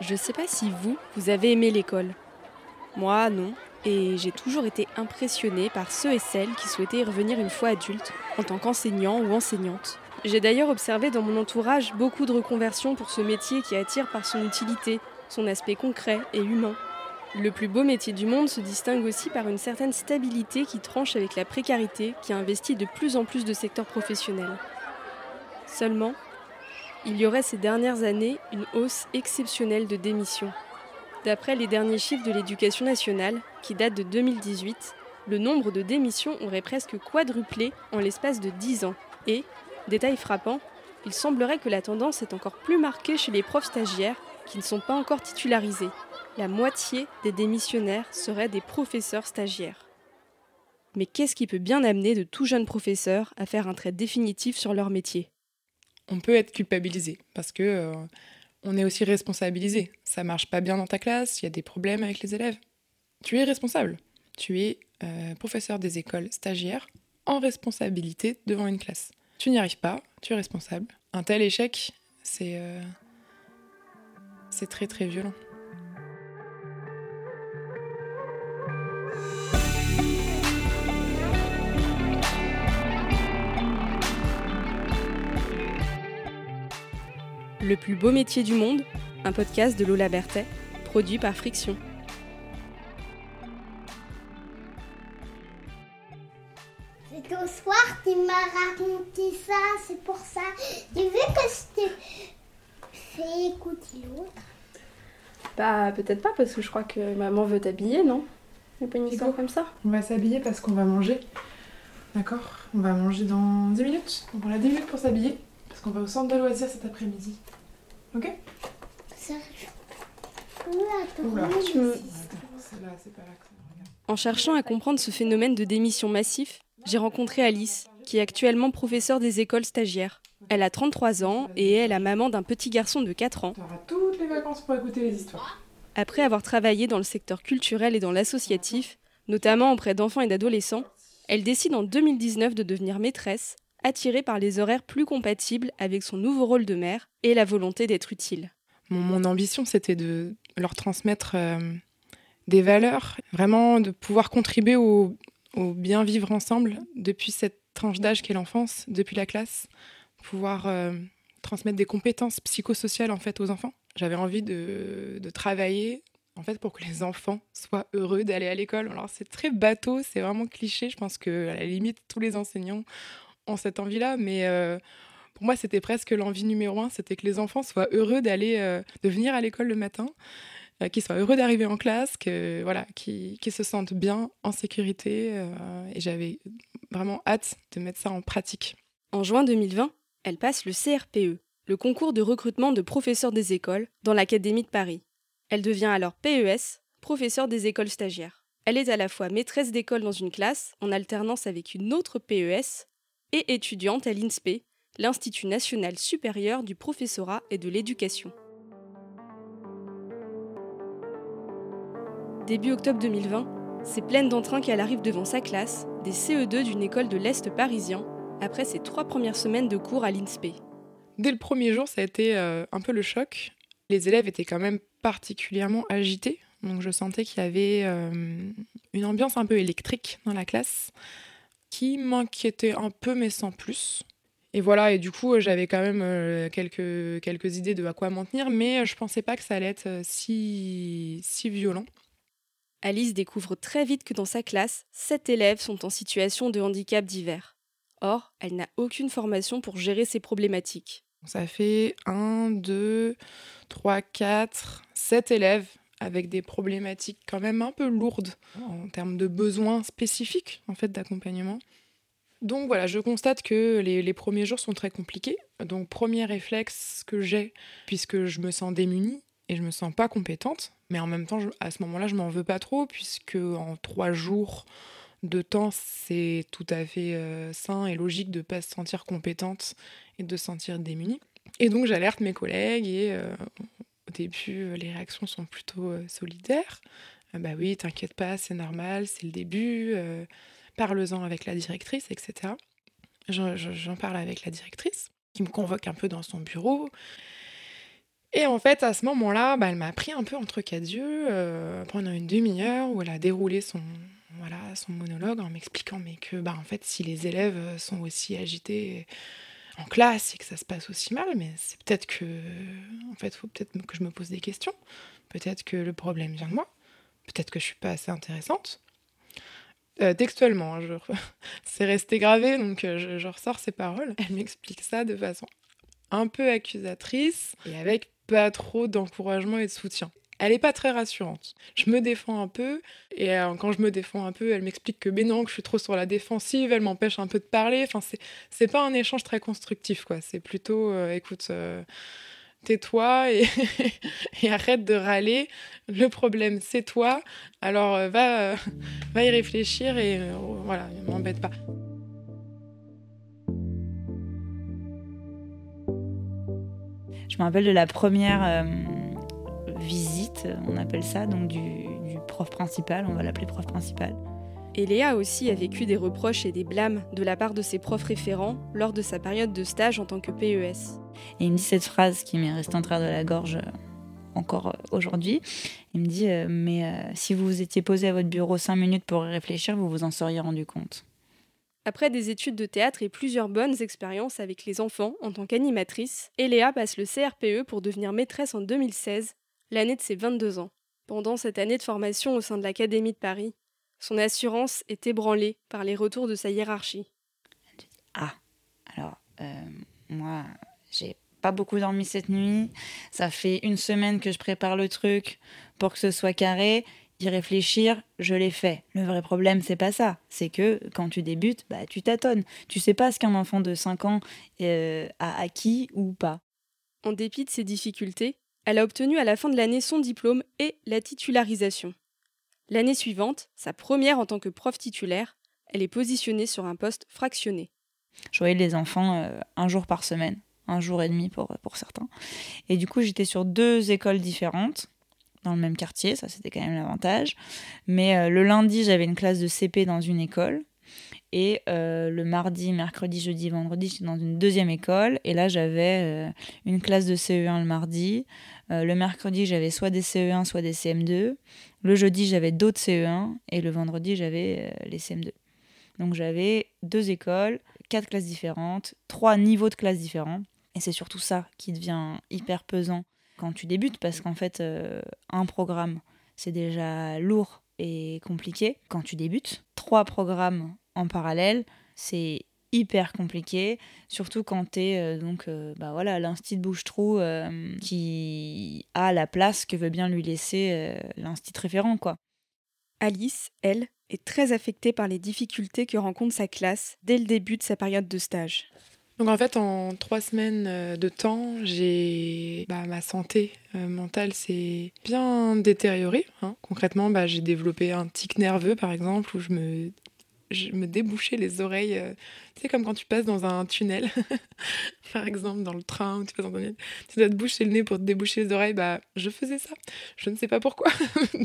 Je sais pas si vous, vous avez aimé l'école. Moi, non. Et j'ai toujours été impressionnée par ceux et celles qui souhaitaient y revenir une fois adultes, en tant qu'enseignant ou enseignante. J'ai d'ailleurs observé dans mon entourage beaucoup de reconversions pour ce métier qui attire par son utilité, son aspect concret et humain. Le plus beau métier du monde se distingue aussi par une certaine stabilité qui tranche avec la précarité qui a investi de plus en plus de secteurs professionnels. Seulement, il y aurait ces dernières années une hausse exceptionnelle de démissions. D'après les derniers chiffres de l'éducation nationale, qui datent de 2018, le nombre de démissions aurait presque quadruplé en l'espace de 10 ans. Et, détail frappant, il semblerait que la tendance est encore plus marquée chez les profs stagiaires qui ne sont pas encore titularisés. La moitié des démissionnaires seraient des professeurs stagiaires. Mais qu'est-ce qui peut bien amener de tout jeunes professeurs à faire un trait définitif sur leur métier? On peut être culpabilisé parce que euh, on est aussi responsabilisé. Ça marche pas bien dans ta classe, il y a des problèmes avec les élèves. Tu es responsable. Tu es euh, professeur des écoles stagiaires en responsabilité devant une classe. Tu n'y arrives pas, tu es responsable. Un tel échec, c'est euh, c'est très très violent. Le plus beau métier du monde, un podcast de Lola Berthet, produit par Friction. C'est au soir qu'il m'a raconté ça, c'est pour ça. Tu veux que je te fais écouter l'autre? Bah, peut-être pas, parce que je crois que maman veut t'habiller, non? Il pas une histoire comme ça? On va s'habiller parce qu'on va manger. D'accord? On va manger dans 10 minutes. Donc on a 10 minutes pour s'habiller. Parce qu'on va au centre de loisirs cet après-midi. Ok En cherchant à comprendre ce phénomène de démission massif, j'ai rencontré Alice, qui est actuellement professeure des écoles stagiaires. Elle a 33 ans et est la maman d'un petit garçon de 4 ans. toutes les vacances pour écouter les histoires. Après avoir travaillé dans le secteur culturel et dans l'associatif, notamment auprès d'enfants et d'adolescents, elle décide en 2019 de devenir maîtresse attirée par les horaires plus compatibles avec son nouveau rôle de mère et la volonté d'être utile. Mon, ambition, c'était de leur transmettre euh, des valeurs, vraiment de pouvoir contribuer au, bien vivre ensemble depuis cette tranche d'âge qu'est l'enfance, depuis la classe, pouvoir euh, transmettre des compétences psychosociales en fait aux enfants. J'avais envie de, de travailler en fait pour que les enfants soient heureux d'aller à l'école. Alors c'est très bateau, c'est vraiment cliché. Je pense que à la limite tous les enseignants cette envie-là, mais euh, pour moi, c'était presque l'envie numéro un, c'était que les enfants soient heureux d'aller, euh, de venir à l'école le matin, euh, qu'ils soient heureux d'arriver en classe, que voilà, qu'ils se sentent bien, en sécurité. et j'avais vraiment hâte de mettre ça en pratique. En juin 2020, elle passe le CRPE, le concours de recrutement de professeurs des écoles, dans l'Académie de Paris. Elle devient alors PES, professeur des écoles stagiaires. Elle est à la fois maîtresse d'école dans une classe, en alternance avec une autre PES, et étudiante à l'INSPE, l'Institut national supérieur du professorat et de l'éducation. Début octobre 2020, c'est pleine d'entrain qu'elle arrive devant sa classe, des CE2 d'une école de l'Est parisien, après ses trois premières semaines de cours à l'INSPE. Dès le premier jour, ça a été euh, un peu le choc. Les élèves étaient quand même particulièrement agités, donc je sentais qu'il y avait euh, une ambiance un peu électrique dans la classe qui m'inquiétait un peu, mais sans plus. Et voilà, et du coup, j'avais quand même euh, quelques, quelques idées de à quoi m'en tenir, mais je pensais pas que ça allait être euh, si, si violent. Alice découvre très vite que dans sa classe, sept élèves sont en situation de handicap divers. Or, elle n'a aucune formation pour gérer ces problématiques. Ça fait 1, 2, 3, 4, 7 élèves avec des problématiques quand même un peu lourdes en termes de besoins spécifiques en fait d'accompagnement. Donc voilà, je constate que les, premiers jours sont très compliqués. Donc premier réflexe que j'ai, puisque je me sens démunie et je me sens pas compétente, mais en même temps, à ce moment-là, je m'en veux pas trop, puisque en trois jours de temps, c'est tout à fait euh, sain et logique de pas se sentir compétente et de se sentir démunie. Et donc j'alerte mes collègues et euh, au début, euh, les réactions sont plutôt euh, solidaires. Euh, bah oui, t'inquiète pas, c'est normal, c'est le début. parle-en avec la directrice, etc. J'en parle avec la directrice. qui me convoque un peu dans son bureau. Et en fait, à ce moment-là, bah, elle m'a pris un peu entre quatre yeux euh, pendant une demi-heure où elle a déroulé son, voilà, son monologue en m'expliquant mais que bah, en fait, si les élèves sont aussi agités en classe et que ça se passe aussi mal, mais c'est peut-être que, en fait, faut peut-être que je me pose des questions. Peut-être que le problème vient de moi. Peut-être que je suis pas assez intéressante. Euh, textuellement, hein, c'est resté gravé, donc euh, je, ressors ces paroles. Elle m'explique ça de façon un peu accusatrice et avec pas trop d'encouragement et de soutien. Elle n'est pas très rassurante. Je me défends un peu, et euh, quand je me défends un peu, elle m'explique que ben non, que je suis trop sur la défensive, elle m'empêche un peu de parler. Enfin, c'est pas un échange très constructif, quoi. C'est plutôt, écoute, tais-toi et, arrête de râler. Le problème, c'est toi. Alors euh, va, euh, va y réfléchir et euh, voilà, ne m'embête pas. Je me rappelle de la première visite, on appelle ça, donc du, du prof principal, on va l'appeler prof principal. Et Léa aussi a vécu des reproches et des blâmes de la part de ses profs référents lors de sa période de stage en tant que PES. Et il me dit cette phrase qui m'est restée en travers de la gorge euh, encore euh, aujourd'hui. Il me dit euh, Mais si vous vous étiez posé à votre bureau cinq minutes pour réfléchir, vous vous en seriez rendu compte. Après des études de théâtre et plusieurs bonnes expériences avec les enfants en tant qu'animatrice, Eléa passe le CRPE pour devenir maîtresse en 2016, l'année de ses 22 ans. Pendant cette année de formation au sein de l'Académie de Paris, son assurance est ébranlée par les retours de sa hiérarchie. Ah, alors, moi, j'ai pas beaucoup dormi cette nuit. Ça fait une semaine que je prépare le truc pour que ce soit carré. Y réfléchir, je l'ai fait. Le vrai problème, c'est pas ça. C'est que quand tu débutes, bah, tu tâtonnes. Tu sais pas ce qu'un enfant de 5 ans euh, a acquis ou pas. En dépit de ces difficultés, elle a obtenu à la fin de l'année son diplôme et la titularisation. L'année suivante, sa première en tant que prof titulaire, elle est positionnée sur un poste fractionné. Je voyais les enfants euh, un jour par semaine un jour et demi pour, pour certains. Et du coup, j'étais sur deux écoles différentes dans le même quartier, ça c'était quand même l'avantage. Mais euh, le lundi, j'avais une classe de CP dans une école. Et euh, le mardi, mercredi, jeudi, vendredi, j'étais dans une deuxième école. Et là, j'avais euh, une classe de CE1 le mardi. le mercredi, j'avais soit des CE1, soit des CM2. Le jeudi, j'avais d'autres CE1. Et le vendredi, j'avais les CM2. Donc j'avais deux écoles, quatre classes différentes, trois niveaux de classes différents. Et c'est surtout ça qui devient hyper pesant quand tu débutes, parce qu'en fait, euh, un programme, c'est déjà lourd et compliqué quand tu débutes. Trois programmes en parallèle, c'est hyper compliqué, surtout quand tu es euh, donc euh, bah voilà l'instit bouche-trou qui a la place que veut bien lui laisser l'instit référent quoi. Alice, elle, est très affectée par les difficultés que rencontre sa classe dès le début de sa période de stage. Donc en fait, en trois semaines euh, de temps, j'ai bah, ma santé euh, mentale s'est bien détériorée. Hein. Concrètement, bah, j'ai développé un tic nerveux, par exemple, où je me je me débouchais les oreilles. Euh, tu sais, comme quand tu passes dans un tunnel, par exemple, dans le train, tu passes dans tu dois te boucher le nez pour te déboucher les oreilles. Bah, je faisais ça. Je ne sais pas pourquoi.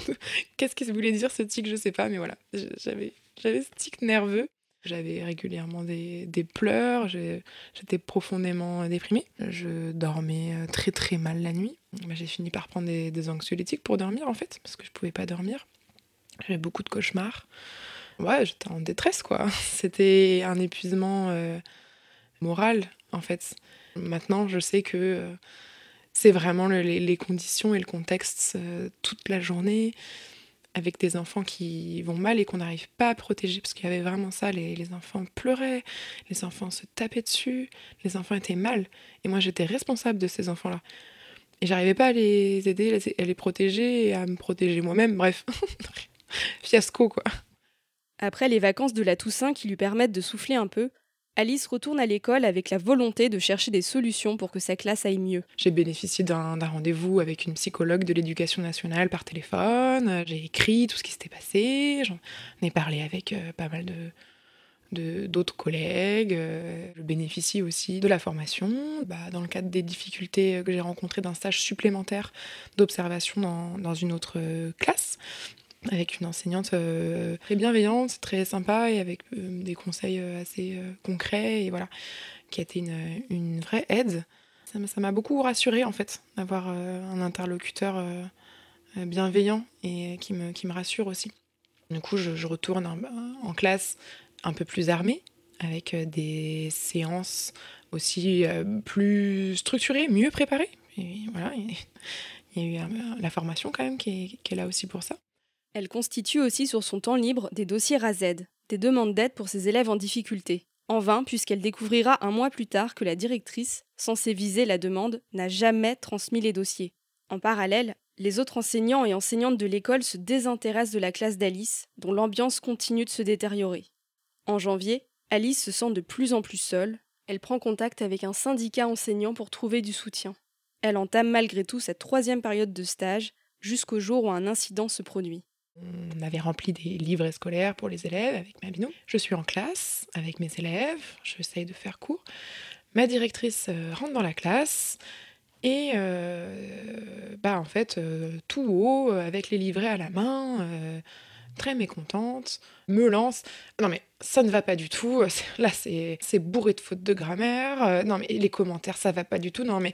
Qu'est-ce que voulait dire ce tic Je sais pas, mais voilà. J'avais, j'avais ce tic nerveux. J'avais régulièrement des, des pleurs, j'étais profondément déprimée. Je dormais euh, très très mal la nuit. Bah, j'ai fini par prendre des, anxiolytiques pour dormir en fait, parce que je pouvais pas dormir. J'avais beaucoup de cauchemars. Ouais, j'étais en détresse quoi. C'était un épuisement euh, moral en fait. Maintenant, je sais que euh, c'est vraiment les, les, conditions et le contexte toute la journée avec des enfants qui vont mal et qu'on n'arrive pas à protéger, parce qu'il y avait vraiment ça, les, enfants pleuraient, les enfants se tapaient dessus, les enfants étaient mal, et moi j'étais responsable de ces enfants-là. Et j'arrivais pas à les aider, à les protéger à me protéger moi-même, bref, fiasco quoi. Après les vacances de la Toussaint qui lui permettent de souffler un peu, Alice retourne à l'école avec la volonté de chercher des solutions pour que sa classe aille mieux. J'ai bénéficié d'un rendez-vous avec une psychologue de l'éducation nationale par téléphone, j'ai écrit tout ce qui s'était passé, j'en ai parlé avec euh, pas mal de, d'autres collègues. Euh, je bénéficie aussi de la formation bah, dans le cadre des difficultés que j'ai rencontrées d'un stage supplémentaire d'observation dans, dans, une autre classe avec une enseignante euh, très bienveillante, très sympa et avec euh, des conseils euh, assez concrets. Et voilà. qui a été une, vraie aide. Ça m'a- beaucoup rassurée en fait, d'avoir un interlocuteur bienveillant et qui me, qui me rassure aussi. Du coup, je, retourne en, classe un peu plus armée, avec des séances aussi plus structurées, mieux préparées. Voilà, il y a eu la formation quand même qui est, qui est là aussi pour ça. Elle constitue aussi sur son temps libre des dossiers RAZ, des demandes d'aide pour ses élèves en difficulté. En vain, puisqu'elle découvrira un mois plus tard que la directrice, censée viser la demande, n'a jamais transmis les dossiers. En parallèle, les autres enseignants et enseignantes de l'école se désintéressent de la classe d'Alice, dont l'ambiance continue de se détériorer. En janvier, Alice se sent de plus en plus seule. Elle prend contact avec un syndicat enseignant pour trouver du soutien. Elle entame malgré tout cette troisième période de stage, jusqu'au jour où un incident se produit. On avait rempli des livrets scolaires pour les élèves avec ma. Je suis en classe avec mes élèves, j'essaye de faire cours. Ma directrice euh, rentre dans la classe et euh, bah en fait euh, tout haut avec les livrets à la main, très mécontente, me lance. Non mais ça ne va pas du tout. Là c'est bourré de fautes de grammaire. Non mais les commentaires ça va pas du tout. Non mais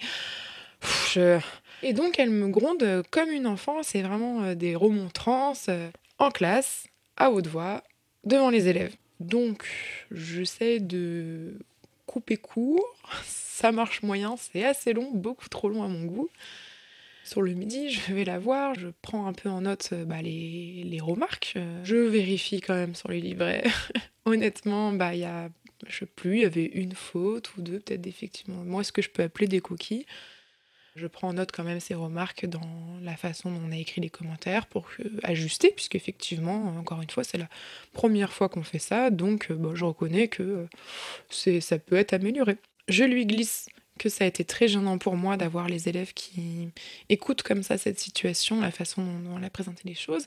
et donc, elle me gronde comme une enfant. C'est vraiment euh, des remontrances euh, en classe, à haute voix, devant les élèves. Donc, j'essaie de couper court. Ça marche moyen, c'est assez long, beaucoup trop long à mon goût. Sur le midi, je vais la voir, je prends un peu en note euh, bah, les, remarques. Je vérifie quand même sur les livrets. Honnêtement, bah, il y a, je sais plus, il y avait une faute ou deux, peut-être effectivement. Moi, est-ce que je peux appeler des coquilles? Je prends en note quand même ces remarques dans la façon dont on a écrit les commentaires pour euh, ajuster, puisque effectivement, encore une fois, c'est la première fois qu'on fait ça, donc euh, bon, je reconnais que euh, ça peut être amélioré. Je lui glisse que ça a été très gênant pour moi d'avoir les élèves qui écoutent comme ça cette situation, la façon dont on a présenté les choses.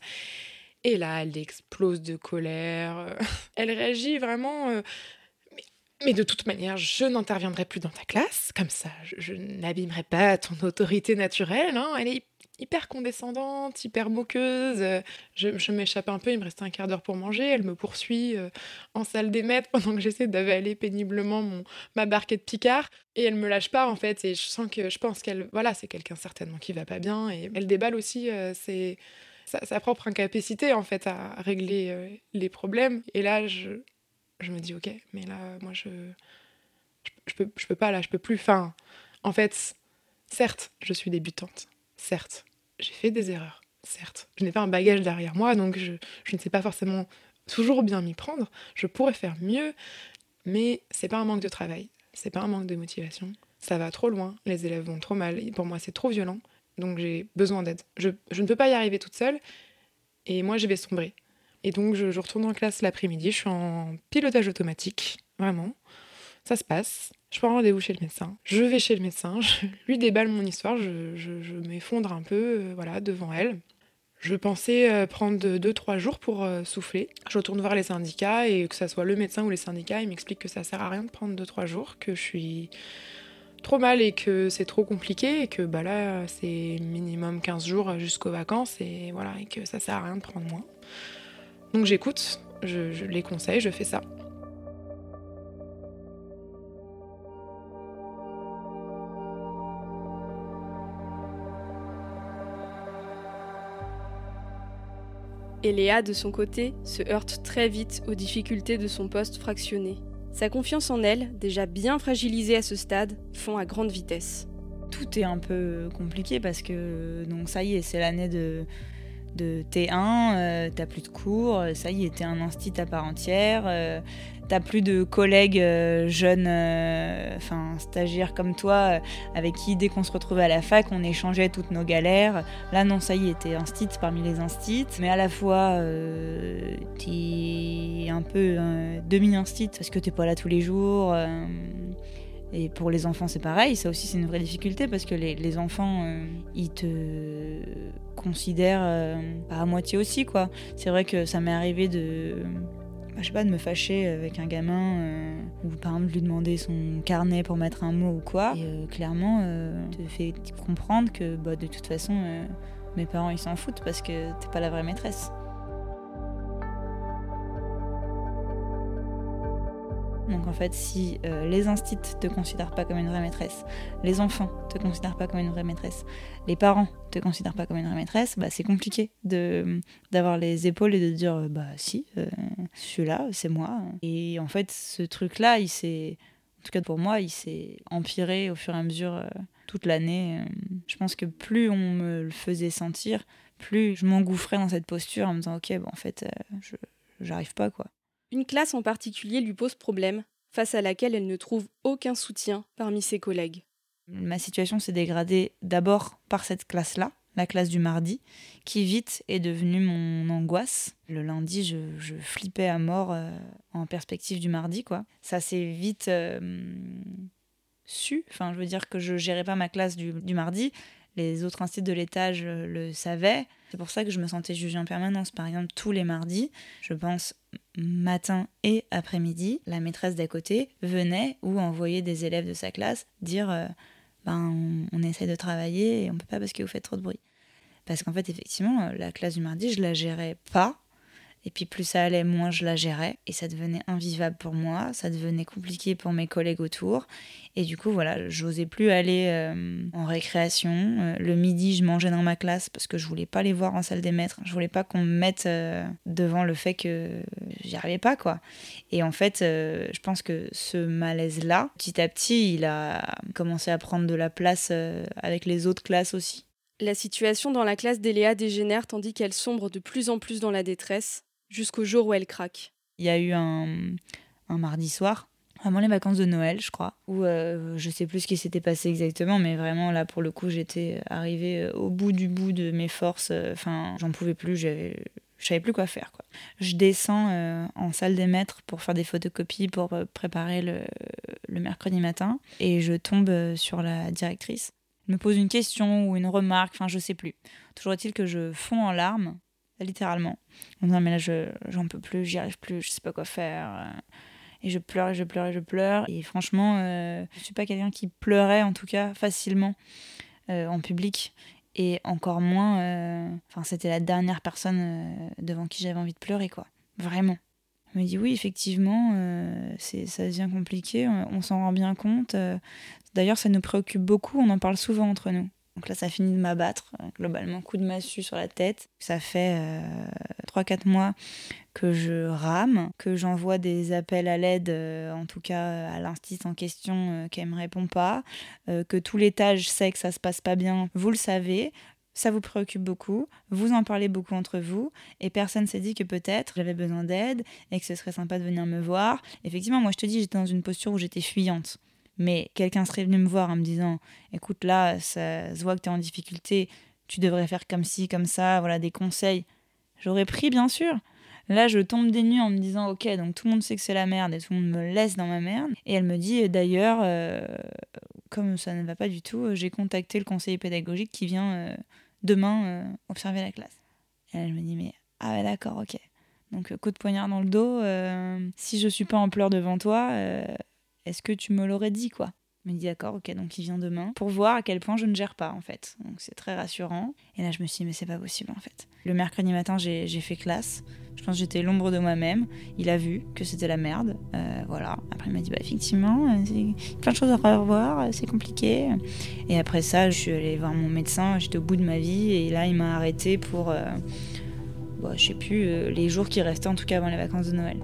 Et là, elle explose de colère. euh, Elle réagit vraiment. Mais- de toute manière, je n'interviendrai plus dans ta classe, comme ça, je, je n'abîmerai pas ton autorité naturelle. hein. Elle est hyper condescendante, hyper moqueuse. Je, m'échappe un peu, il me reste un quart d'heure pour manger. Elle me poursuit euh, en salle des maîtres pendant que j'essaie d'avaler péniblement mon, ma barquette Picard. Et elle me lâche pas, en fait. Et je sens que je pense qu'elle. Voilà, c'est quelqu'un certainement qui va pas bien. Et elle déballe aussi euh, sa propre incapacité, en fait, à régler euh, les problèmes. Et là, je, je me dis, ok, mais là, moi, je. Je, peux, je peux pas, là, je peux plus. Enfin, en fait, certes, je suis débutante. Certes, j'ai fait des erreurs. Certes, je n'ai pas un bagage derrière moi, donc je, je ne sais pas forcément toujours bien m'y prendre. Je pourrais faire mieux, mais c'est pas un manque de travail. C'est pas un manque de motivation. Ça va trop loin. Les élèves vont trop mal. Pour moi, c'est trop violent. Donc j'ai besoin d'aide. Je, je ne peux pas y arriver toute seule. Et moi, je vais sombrer. Et donc, je, retourne en classe l'après-midi. Je suis en pilotage automatique. Vraiment. Ça se passe. Je prends rendez-vous chez le médecin. Je vais chez le médecin. Je lui déballe mon histoire. Je m'effondre un peu euh, voilà, devant elle. Je pensais euh, prendre 2-3 jours pour euh, souffler. Je retourne voir les syndicats et que ça soit le médecin ou les syndicats, ils m'expliquent que ça sert à rien de prendre 2-3 jours, que je suis trop mal et que c'est trop compliqué et que bah là c'est minimum 15 jours jusqu'aux vacances et voilà et que ça sert à rien de prendre moins. Donc j'écoute, je, je les conseille, je fais ça. Et Léa, de son côté, se heurte très vite aux difficultés de son poste fractionné. Sa confiance en elle, déjà bien fragilisée à ce stade, fond à grande vitesse. Tout est un peu compliqué parce que donc ça y est, c'est l'année de, de T1, euh, t'as plus de cours, ça y est, un instit à part entière, euh, t'as plus de collègues euh, jeunes, euh, enfin stagiaires comme toi, euh, avec qui dès qu'on se retrouvait à la fac, on échangeait toutes nos galères. Là non, ça y est, instit parmi les instits, mais à la fois euh, t'es un peu euh, demi-instit parce que t'es pas là tous les jours. Et pour les enfants, c'est pareil. Ça aussi, c'est une vraie difficulté parce que les, les enfants, euh, ils te considèrent euh, à moitié aussi, quoi. C'est vrai que ça m'est arrivé de. bah, je sais pas, de me fâcher avec un gamin euh, ou par exemple de lui demander son carnet pour mettre un mot ou quoi. Et euh, clairement, te fait comprendre que bah, de toute façon, mes parents ils s'en foutent parce que t'es pas la vraie maîtresse. Donc en fait, si euh, les instits te considèrent pas comme une vraie maîtresse, les enfants te considèrent pas comme une vraie maîtresse, les parents te considèrent pas comme une vraie maîtresse, bah c'est compliqué de d'avoir les épaules et de dire euh, bah si, euh, celui-là, c'est moi. Et en fait, ce truc-là, il s'est en tout cas pour moi, il s'est empiré au fur et à mesure toute l'année. Je pense que plus on me le faisait sentir, plus je m'engouffrais dans cette posture en me disant ok, en fait, je j'arrive pas quoi. Une classe en particulier lui pose problème, face à laquelle elle ne trouve aucun soutien parmi ses collègues. Ma situation s'est dégradée d'abord par cette classe-là, la classe du mardi, qui vite est devenue mon angoisse. Le lundi, je, flippais à mort euh, en perspective du mardi, quoi. Ça s'est vite euh, su. Enfin, je veux dire que je gérais pas ma classe du mardi. Les autres instituts de l'étage euh, le savaient. C'est pour ça que je me sentais jugée en permanence. Par exemple, tous les mardis, je pense matin et après-midi, la maîtresse d'à côté venait ou envoyait des élèves de sa classe dire euh, ben on, essaie de travailler et on peut pas parce que vous faites trop de bruit. Parce qu'en fait, effectivement, la classe du mardi, je la gérais pas et puis plus ça allait, moins je la gérais. Et ça devenait invivable pour moi, ça devenait compliqué pour mes collègues autour. Et du coup, voilà, j'osais plus aller euh, en récréation. Euh, le midi, je mangeais dans ma classe parce que je voulais pas les voir en salle des maîtres. Je voulais pas qu'on me mette euh, devant le fait que j'y arrivais pas, quoi. Et en fait, je pense que ce malaise-là, petit à petit, il a commencé à prendre de la place avec les autres classes aussi. La situation dans la classe d'Eléa dégénère tandis qu'elle sombre de plus en plus dans la détresse jusqu'au jour où elle craque. Il y a eu un, mardi soir, avant les vacances de Noël, je crois, où euh, je sais plus ce qui s'était passé exactement, mais vraiment là, pour le coup, j'étais arrivée euh, au bout du bout de mes forces. Euh, enfin, j'en pouvais plus, je savais plus quoi faire. Je descends en salle des maîtres pour faire des photocopies, pour préparer le, le, mercredi matin, et je tombe sur la directrice. Elle me pose une question ou une remarque, enfin je sais plus. Toujours est-il que je fonds en larmes littéralement. En disant, mais là, je, j'en peux plus, j'y arrive plus, je sais pas quoi faire. Et je pleure, et je pleure, et je pleure. Et franchement, euh, je suis pas quelqu'un qui pleurait, en tout cas, facilement euh, en public. Et encore moins, euh, enfin, c'était la dernière personne devant qui j'avais envie de pleurer, quoi. Vraiment. Elle me dit, oui, effectivement, c'est, ça devient compliqué, on s'en rend bien compte. D'ailleurs, ça nous préoccupe beaucoup, on en parle souvent entre nous. Donc là, ça finit de m'abattre, euh, globalement, coup de massue sur la tête. Ça fait euh, 3-4 mois que je rame, que j'envoie des appels à l'aide, euh, en tout cas à l'institut en question, qu'elle ne me répond pas, que tout l'étage sait que ça se passe pas bien, vous le savez. Ça vous préoccupe beaucoup, vous en parlez beaucoup entre vous, et personne s'est dit que peut-être j'avais besoin d'aide et que ce serait sympa de venir me voir. Effectivement, moi je te dis, j'étais dans une posture où j'étais fuyante mais quelqu'un serait venu me voir en me disant écoute là ça se voit que tu es en difficulté tu devrais faire comme ci comme ça voilà des conseils. J'aurais pris bien sûr. Là je tombe des nues en me disant ok donc tout le monde sait que c'est la merde et tout le monde me laisse dans ma merde. Et elle me dit d'ailleurs euh, comme ça ne va pas du tout j'ai contacté le conseiller pédagogique qui vient euh, demain euh, observer la classe. Et elle me dit mais ah ouais d'accord ok. Donc coup de poignard dans le dos si je suis pas en pleurs devant toi est-ce que tu me l'aurais dit, quoi? Il me dit d'accord, ok, donc il vient demain pour voir à quel point je ne gère pas en fait. Donc c'est très rassurant. Et là je me suis dit mais c'est pas possible en fait. Le mercredi matin j'ai fait classe. Je pense que j'étais l'ombre de moi-même. Il a vu que c'était la merde. Euh, voilà. Après il m'a dit bah effectivement, euh, plein de choses à revoir, euh, c'est compliqué. Et après ça je suis allée voir mon médecin. J'étais au bout de ma vie et là il m'a arrêté pour, bah, je sais plus, les jours qui restaient en tout cas avant les vacances de Noël.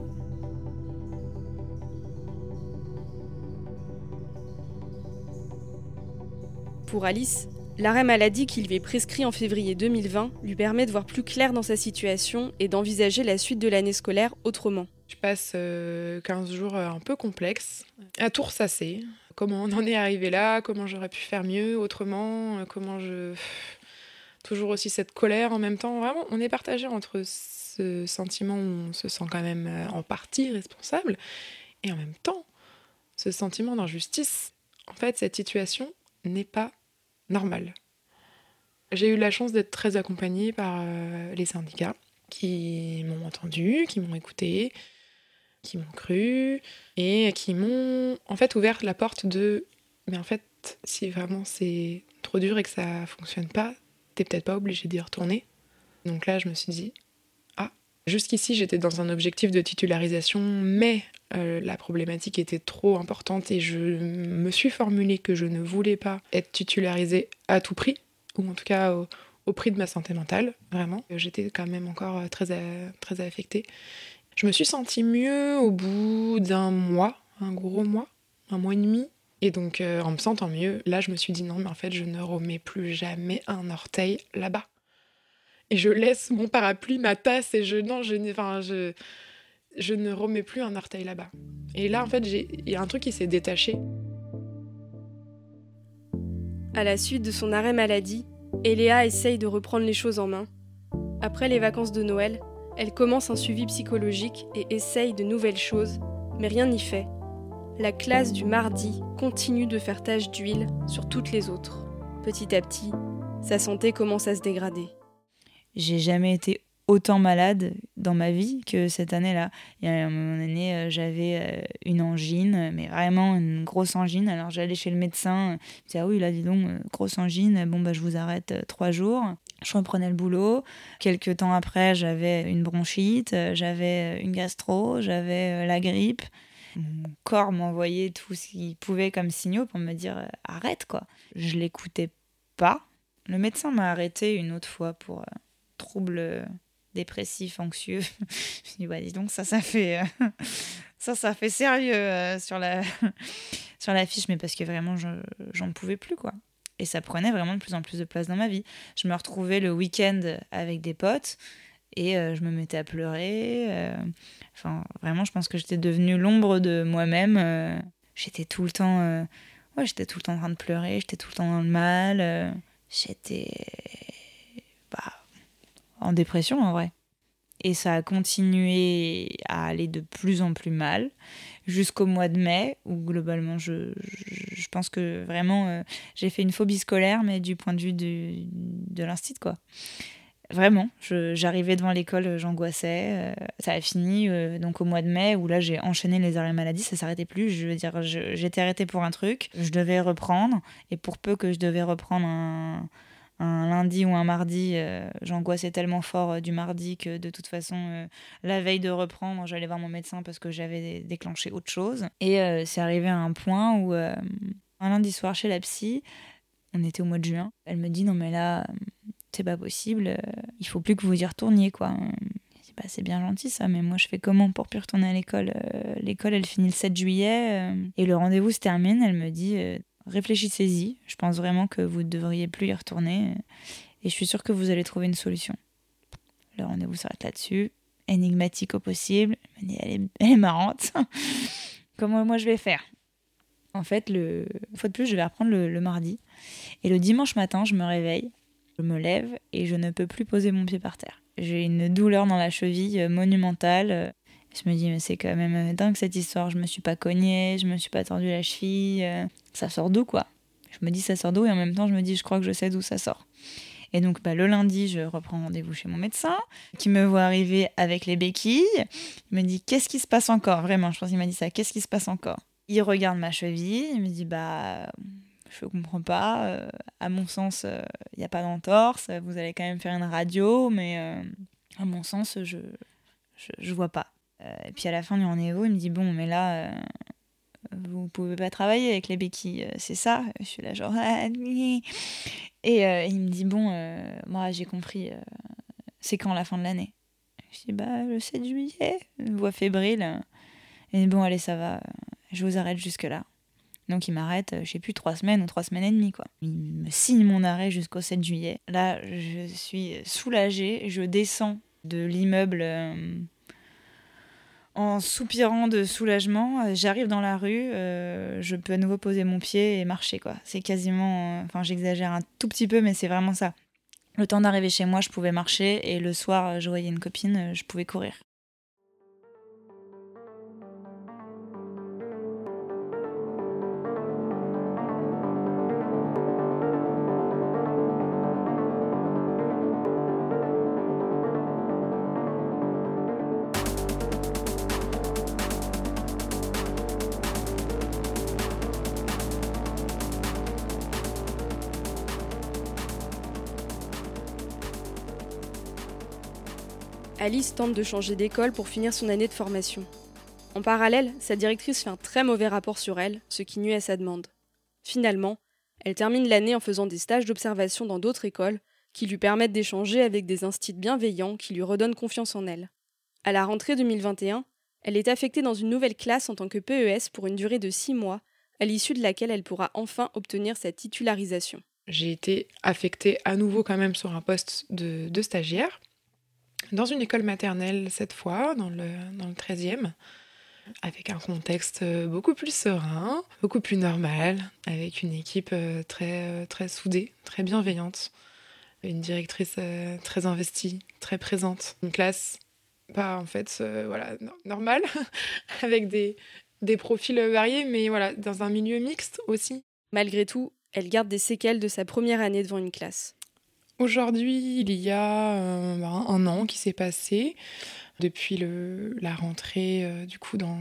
Pour Alice, l'arrêt maladie qui lui est prescrit en février 2020 lui permet de voir plus clair dans sa situation et d'envisager la suite de l'année scolaire autrement. Je passe 15 euh, jours euh, un peu complexes, à tout ressasser. Comment on en est arrivé là, comment j'aurais pu faire mieux, autrement, euh, comment je... Toujours aussi cette colère en même temps? Vraiment, on est partagé entre ce sentiment où on se sent quand même en partie responsable et en même temps ce sentiment d'injustice. En fait, cette situation n'est pas normal. J'ai eu la chance d'être très accompagnée par euh, les syndicats qui m'ont entendu, qui m'ont écouté, qui m'ont cru et qui m'ont en fait ouvert la porte de mais en fait si vraiment c'est trop dur et que ça fonctionne pas, t'es peut-être pas obligé d'y retourner. Donc là je me suis dit ah jusqu'ici j'étais dans un objectif de titularisation mais euh, la problématique était trop importante et je me suis formulé que je ne voulais pas être titularisée à tout prix, ou en tout cas au, prix de ma santé mentale, vraiment. J'étais quand même encore très, très affectée. Je me suis sentie mieux au bout d'un mois, un gros mois, un mois et demi. Et donc, euh, en me sentant mieux, là, je me suis dit non, mais en fait, je ne remets plus jamais un orteil là-bas. Et je laisse mon parapluie, ma tasse, et je. Non, je, enfin, je, je ne remets plus un orteil là-bas. Et là, en fait, il y a un truc qui s'est détaché. À la suite de son arrêt maladie, Eléa essaye de reprendre les choses en main. Après les vacances de Noël, elle commence un suivi psychologique et essaye de nouvelles choses, mais rien n'y fait. La classe du mardi continue de faire tache d'huile sur toutes les autres. Petit à petit, sa santé commence à se dégrader. J'ai jamais été autant malade dans ma vie que cette année-là. Il y a un moment donné, euh, j'avais euh, une angine, mais vraiment une grosse angine. Alors j'allais chez le médecin, il disait Ah oui, là, dis donc, euh, grosse angine, bon, bah, je vous arrête trois jours. Je reprenais le boulot. Quelques temps après, j'avais une bronchite, j'avais une gastro, j'avais la grippe. Mon corps m'envoyait tout ce qu'il pouvait comme signaux pour me dire arrête quoi. Je l'écoutais pas. Le médecin m'a arrêté une autre fois pour troubles dépressif, anxieux. je me dis, bah, dis donc, ça, ça fait, euh, ça, ça fait sérieux euh, sur, la sur fiche, mais parce que vraiment, j'en pouvais plus, quoi. Et ça prenait vraiment de plus en plus de place dans ma vie. Je me retrouvais le week-end avec des potes et euh, je me mettais à pleurer. Enfin, vraiment, je pense que j'étais devenue l'ombre de moi-même. j'étais tout le temps, ouais, j'étais tout le temps en train de pleurer. J'étais tout le temps dans le mal. j'étais, en dépression en vrai. Et ça a continué à aller de plus en plus mal jusqu'au mois de mai, où globalement, je, je, pense que vraiment, euh, j'ai fait une phobie scolaire, mais du point de vue de, de l'instit, quoi. Vraiment, j'arrivais devant l'école, j'angoissais. Euh, ça a fini euh, donc au mois de mai, où là, j'ai enchaîné les arrêts maladie, ça s'arrêtait plus. Je veux dire, j'étais arrêtée pour un truc, je devais reprendre, et pour peu que je devais reprendre un un lundi ou un mardi, euh, j'angoissais tellement fort euh, du mardi que de toute façon, euh, la veille de reprendre, j'allais voir mon médecin parce que j'avais déclenché autre chose. Et c'est arrivé à un point où, un lundi soir chez la psy, on était au mois de juin, elle me dit non mais là, c'est pas possible, il faut plus que vous y retourniez quoi. Bah, c'est bien gentil ça, mais moi je fais comment pour plus retourner à l'école L'école elle finit le 7 juillet et le rendez-vous se termine. Elle me dit réfléchissez-y. Je pense vraiment que vous ne devriez plus y retourner. Et je suis sûre que vous allez trouver une solution. Le rendez-vous s'arrête là-dessus. Énigmatique au possible. Elle est, marrante. Comment moi je vais faire? En fait, le fois de plus, je vais reprendre le, mardi. Et le dimanche matin, je me réveille, je me lève et je ne peux plus poser mon pied par terre. J'ai une douleur dans la cheville monumentale. Je me dis, mais c'est quand même dingue cette histoire. Je me suis pas cognée, je me suis pas tordu la cheville. Euh, ça sort d'où, quoi Je me dis, ça sort d'où Et en même temps, je me dis, je crois que je sais d'où ça sort. Et donc, bah, le lundi, je reprends rendez-vous chez mon médecin, qui me voit arriver avec les béquilles. Il me dit, qu'est-ce qui se passe encore? Vraiment, je pense qu'il m'a dit ça. Qu'est-ce qui se passe encore? Il regarde ma cheville. Il me dit, bah, je comprends pas. Euh, à mon sens, il euh, n'y a pas d'entorse. Vous allez quand même faire une radio, mais à mon sens, je, je, je vois pas. Euh, et puis à la fin du rendez-vous, il me dit Bon, mais là, euh, vous pouvez pas travailler avec les béquilles, euh, c'est ça Je suis là, genre. Ah, et il me dit Bon, moi j'ai compris, c'est quand la fin de l'année? Je dis Bah, le 7 juillet, voix fébrile. Et bon, allez, ça va, je vous arrête jusque-là. Donc il m'arrête, je sais plus, trois semaines ou trois semaines et demie, quoi. Il me signe mon arrêt jusqu'au 7 juillet. Là, je suis soulagée, je descends de l'immeuble en soupirant de soulagement, euh, j'arrive dans la rue, euh, je peux à nouveau poser mon pied et marcher quoi. C'est quasiment, euh, enfin j'exagère un tout petit peu, mais c'est vraiment ça. Le temps d'arriver chez moi, je pouvais marcher et le soir, je voyais une copine, je pouvais courir. Alice tente de changer d'école pour finir son année de formation. En parallèle, sa directrice fait un très mauvais rapport sur elle, ce qui nuit à sa demande. Finalement, elle termine l'année en faisant des stages d'observation dans d'autres écoles qui lui permettent d'échanger avec des instits bienveillants qui lui redonnent confiance en elle. À la rentrée 2021, elle est affectée dans une nouvelle classe en tant que PES pour une durée de six mois, à l'issue de laquelle elle pourra enfin obtenir sa titularisation. J'ai été affectée à nouveau quand même sur un poste de, de stagiaire, dans une école maternelle cette fois, dans le, dans le 13e, avec un contexte beaucoup plus serein, beaucoup plus normal, avec une équipe très, très soudée, très bienveillante, une directrice très investie, très présente, une classe pas en fait euh, voilà normal avec des, des profils variés mais voilà dans un milieu mixte aussi. Malgré tout, elle garde des séquelles de sa première année devant une classe. Aujourd'hui, il y a euh, bah, un an qui s'est passé depuis le, la rentrée euh, du coup dans,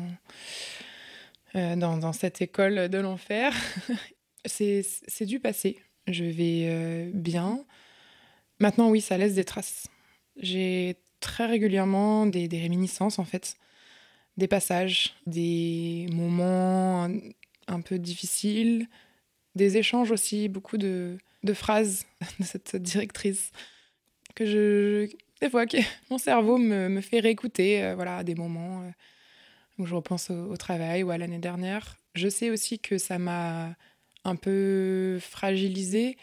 euh, dans, dans cette école de l'enfer. c'est du passé. Je vais bien. Maintenant, oui, ça laisse des traces. J'ai très régulièrement des, des réminiscences en fait, des passages, des moments un peu difficiles, des échanges aussi, beaucoup de, de phrases de cette directrice que je, des fois que mon cerveau me, me fait réécouter euh, voilà, à des moments euh, où je repense au, travail ou à l'année dernière. Je sais aussi que ça m'a un peu fragilisée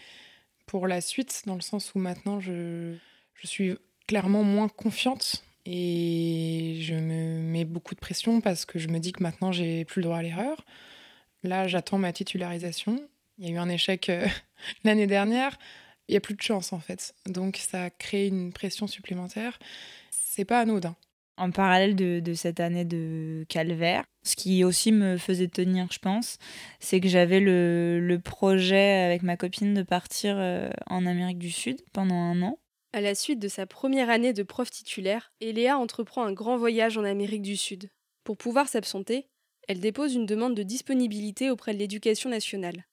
pour la suite, dans le sens où maintenant je, je suis clairement moins confiante et je me mets beaucoup de pression parce que je me dis que maintenant j'ai plus le droit à l'erreur. Là, j'attends ma titularisation. Il y a eu un échec euh, l'année dernière. Il n'y a plus de chance en fait. Donc ça crée une pression supplémentaire. C'est pas anodin. En parallèle de, de, cette année de calvaire, ce qui aussi me faisait tenir, je pense, c'est que j'avais le, le, projet avec ma copine de partir euh, en Amérique du Sud pendant un an. À la suite de sa première année de prof titulaire, Eléa entreprend un grand voyage en Amérique du Sud. Pour pouvoir s'absenter, elle dépose une demande de disponibilité auprès de l'éducation nationale.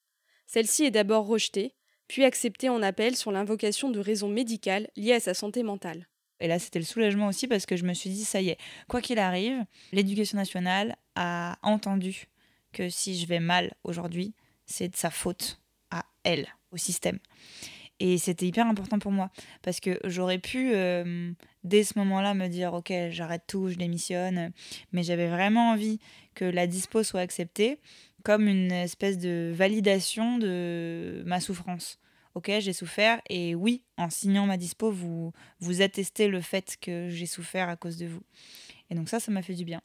Celle-ci est d'abord rejetée, puis acceptée en appel sur l'invocation de raisons médicales liées à sa santé mentale. Et là, c'était le soulagement aussi parce que je me suis dit, ça y est, quoi qu'il arrive, l'éducation nationale a entendu que si je vais mal aujourd'hui, c'est de sa faute à elle, au système. Et c'était hyper important pour moi parce que j'aurais pu, euh, dès ce moment-là, me dire Ok, j'arrête tout, je démissionne. Mais j'avais vraiment envie que la dispo soit acceptée comme une espèce de validation de ma souffrance. Ok, j'ai souffert et oui, en signant ma dispo, vous, vous attestez le fait que j'ai souffert à cause de vous. Et donc ça, ça m'a fait du bien.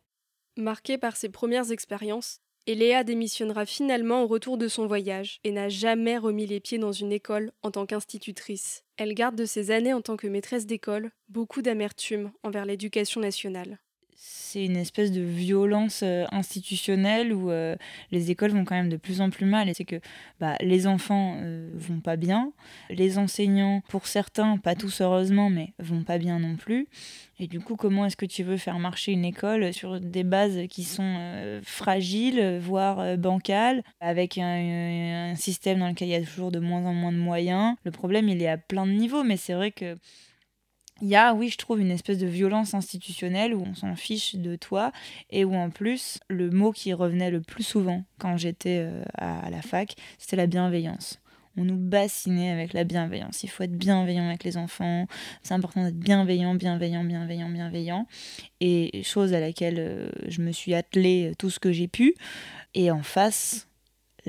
Marquée par ses premières expériences, Eléa démissionnera finalement au retour de son voyage et n'a jamais remis les pieds dans une école en tant qu'institutrice. Elle garde de ses années en tant que maîtresse d'école beaucoup d'amertume envers l'éducation nationale c'est une espèce de violence euh, institutionnelle où euh, les écoles vont quand même de plus en plus mal. Et c'est que bah, les enfants euh, vont pas bien, les enseignants, pour certains, pas tous heureusement, mais vont pas bien non plus. Et du coup, comment est-ce que tu veux faire marcher une école sur des bases qui sont fragiles, voire bancales, avec un, un système dans lequel il y a toujours de moins en moins de moyens? Le problème, il est à plein de niveaux, mais c'est vrai que il y a, oui, je trouve, une espèce de violence institutionnelle où on s'en fiche de toi et où en plus, le mot qui revenait le plus souvent quand j'étais euh, à la fac, c'était la bienveillance. On nous bassinait avec la bienveillance. Il faut être bienveillant avec les enfants. C'est important d'être bienveillant, bienveillant, bienveillant, bienveillant. Et chose à laquelle euh, je me suis attelée tout ce que j'ai pu. Et en face,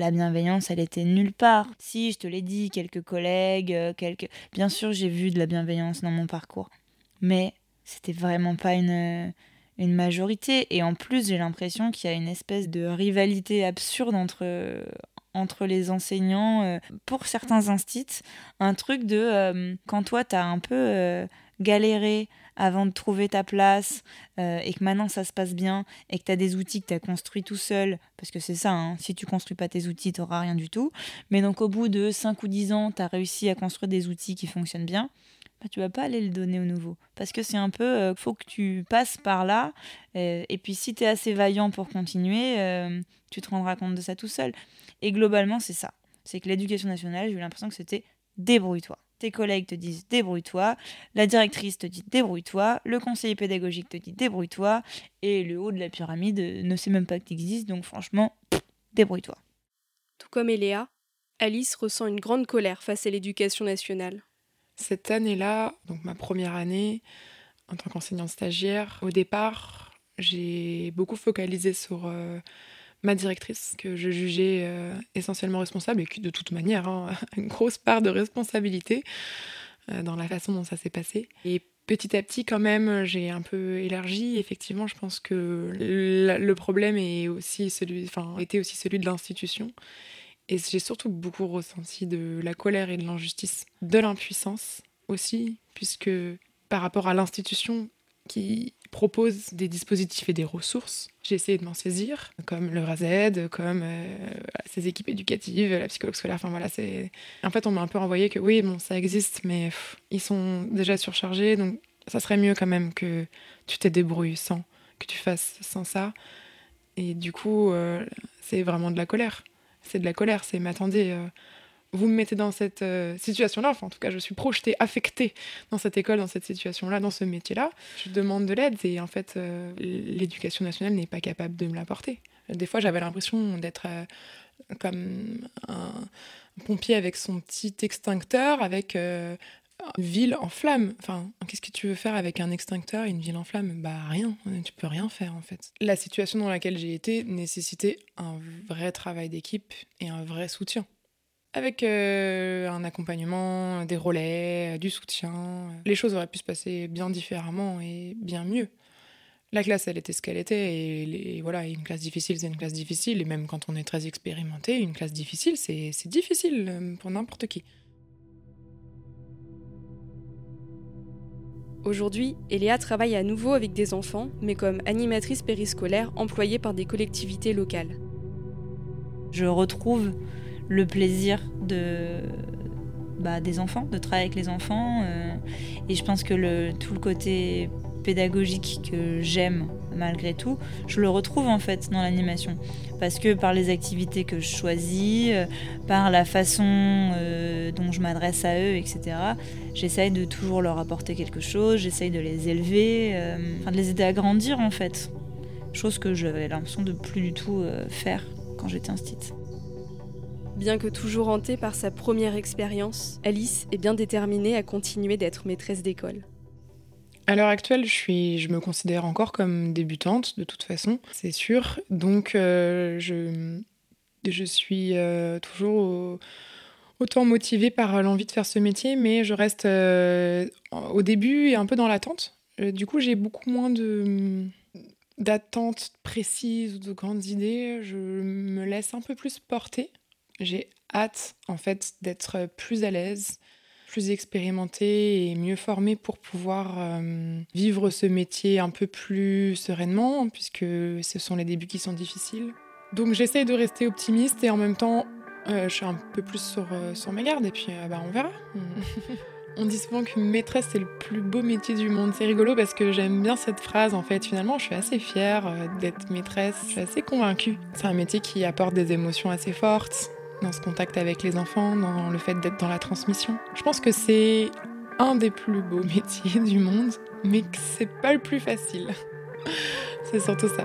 la bienveillance, elle était nulle part. Si, je te l'ai dit, quelques collègues, euh, quelques... Bien sûr, j'ai vu de la bienveillance dans mon parcours. Mais c'était vraiment pas une, une majorité. Et en plus, j'ai l'impression qu'il y a une espèce de rivalité absurde entre, entre les enseignants. Euh, pour certains instits, un truc de euh, quand toi, tu as un peu euh, galéré avant de trouver ta place euh, et que maintenant ça se passe bien et que tu as des outils que tu as construits tout seul, parce que c'est ça, hein, si tu construis pas tes outils, tu rien du tout. Mais donc au bout de 5 ou 10 ans, tu as réussi à construire des outils qui fonctionnent bien. Bah, tu vas pas aller le donner au nouveau. Parce que c'est un peu, euh, faut que tu passes par là. Euh, et puis si tu es assez vaillant pour continuer, euh, tu te rendras compte de ça tout seul. Et globalement, c'est ça. C'est que l'éducation nationale, j'ai eu l'impression que c'était débrouille-toi. Tes collègues te disent débrouille-toi, la directrice te dit débrouille-toi, le conseiller pédagogique te dit débrouille-toi, et le haut de la pyramide ne sait même pas que tu existes, donc franchement, débrouille-toi. Tout comme Eléa, Alice ressent une grande colère face à l'éducation nationale. Cette année-là, donc ma première année en tant qu'enseignante stagiaire, au départ, j'ai beaucoup focalisé sur euh, ma directrice, que je jugeais euh, essentiellement responsable et qui, de toute manière, hein, une grosse part de responsabilité euh, dans la façon dont ça s'est passé. Et petit à petit, quand même, j'ai un peu élargi. Effectivement, je pense que le problème est aussi celui, était aussi celui de l'institution. Et j'ai surtout beaucoup ressenti de la colère et de l'injustice, de l'impuissance aussi, puisque par rapport à l'institution qui propose des dispositifs et des ressources. J'ai essayé de m'en saisir, comme le RAZ, comme euh, ces équipes éducatives, la psychologue scolaire. Enfin voilà, c'est. En fait, on m'a un peu renvoyé que oui, bon, ça existe, mais ils sont déjà surchargés, donc ça serait mieux quand même que tu te débrouilles sans, que tu fasses sans ça. Et du coup, euh, c'est vraiment de la colère. C'est de la colère, c'est m'attendez. Euh, vous me mettez dans cette euh, situation-là, enfin en tout cas je suis projetée, affectée dans cette école, dans cette situation-là, dans ce métier-là, je demande de l'aide et en fait euh, l'éducation nationale n'est pas capable de me l'apporter. Des fois j'avais l'impression d'être euh, comme un pompier avec son petit extincteur, avec une ville en flammes. Enfin, qu'est-ce que tu veux faire avec un extincteur et une ville en flammes Bah rien, tu peux rien faire en fait. La situation dans laquelle j'ai été nécessitait un vrai travail d'équipe et un vrai soutien avec euh, un accompagnement, des relais, du soutien. Les choses auraient pu se passer bien différemment et bien mieux. La classe, elle était ce qu'elle était, et, voilà, une classe difficile, c'est une classe difficile, et même quand on est très expérimenté, une classe difficile, c'est difficile euh, pour n'importe qui. Aujourd'hui, Eléa travaille à nouveau avec des enfants, mais comme animatrice périscolaire employée par des collectivités locales. Je retrouve le plaisir de bah, des enfants, de travailler avec les enfants. Euh, et je pense que le, tout le côté pédagogique que j'aime malgré tout, je le retrouve en fait dans l'animation. Parce que par les activités que je choisis, euh, par la façon euh, dont je m'adresse à eux, etc., j'essaye de toujours leur apporter quelque chose, j'essaye de les élever, enfin de les aider à grandir en fait. Chose que j'avais l'impression de plus du tout faire quand j'étais instite. Bien que toujours hantée par sa première expérience, Alice est bien déterminée à continuer d'être maîtresse d'école. À l'heure actuelle, je, suis, je me considère encore comme débutante, de toute façon, c'est sûr. Donc, euh, je, suis euh, toujours autant motivée par l'envie de faire ce métier, mais je reste euh, au début et un peu dans l'attente. du coup, j'ai beaucoup moins de d'attentes précises ou de grandes idées. Je me laisse un peu plus porter. J'ai hâte en fait d'être plus à l'aise, plus expérimentée et mieux formée pour pouvoir euh, vivre ce métier un peu plus sereinement puisque ce sont les débuts qui sont difficiles. Donc j'essaie de rester optimiste et en même temps euh, je suis un peu plus sur, euh, sur mes gardes et puis bah, on verra. On dit souvent qu'une maîtresse c'est le plus beau métier du monde. C'est rigolo parce que j'aime bien cette phrase en fait. Finalement, je suis assez fière d'être maîtresse. Je suis assez convaincue. C'est un métier qui apporte des émotions assez fortes dans ce contact avec les enfants, dans le fait d'être dans la transmission. Je pense que c'est un des plus beaux métiers du monde, mais que c'est pas le plus facile. c'est surtout ça.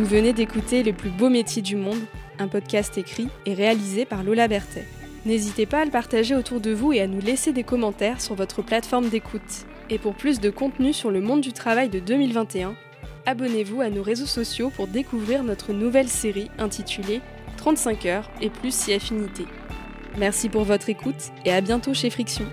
Vous venez d'écouter Les plus beaux métiers du monde, un podcast écrit et réalisé par Lola Berthet. N'hésitez pas à le partager autour de vous et à nous laisser des commentaires sur votre plateforme d'écoute. Et pour plus de contenu sur le monde du travail de 2021, abonnez-vous à nos réseaux sociaux pour découvrir notre nouvelle série intitulée 35 heures et plus si affinité. Merci pour votre écoute et à bientôt chez Friction.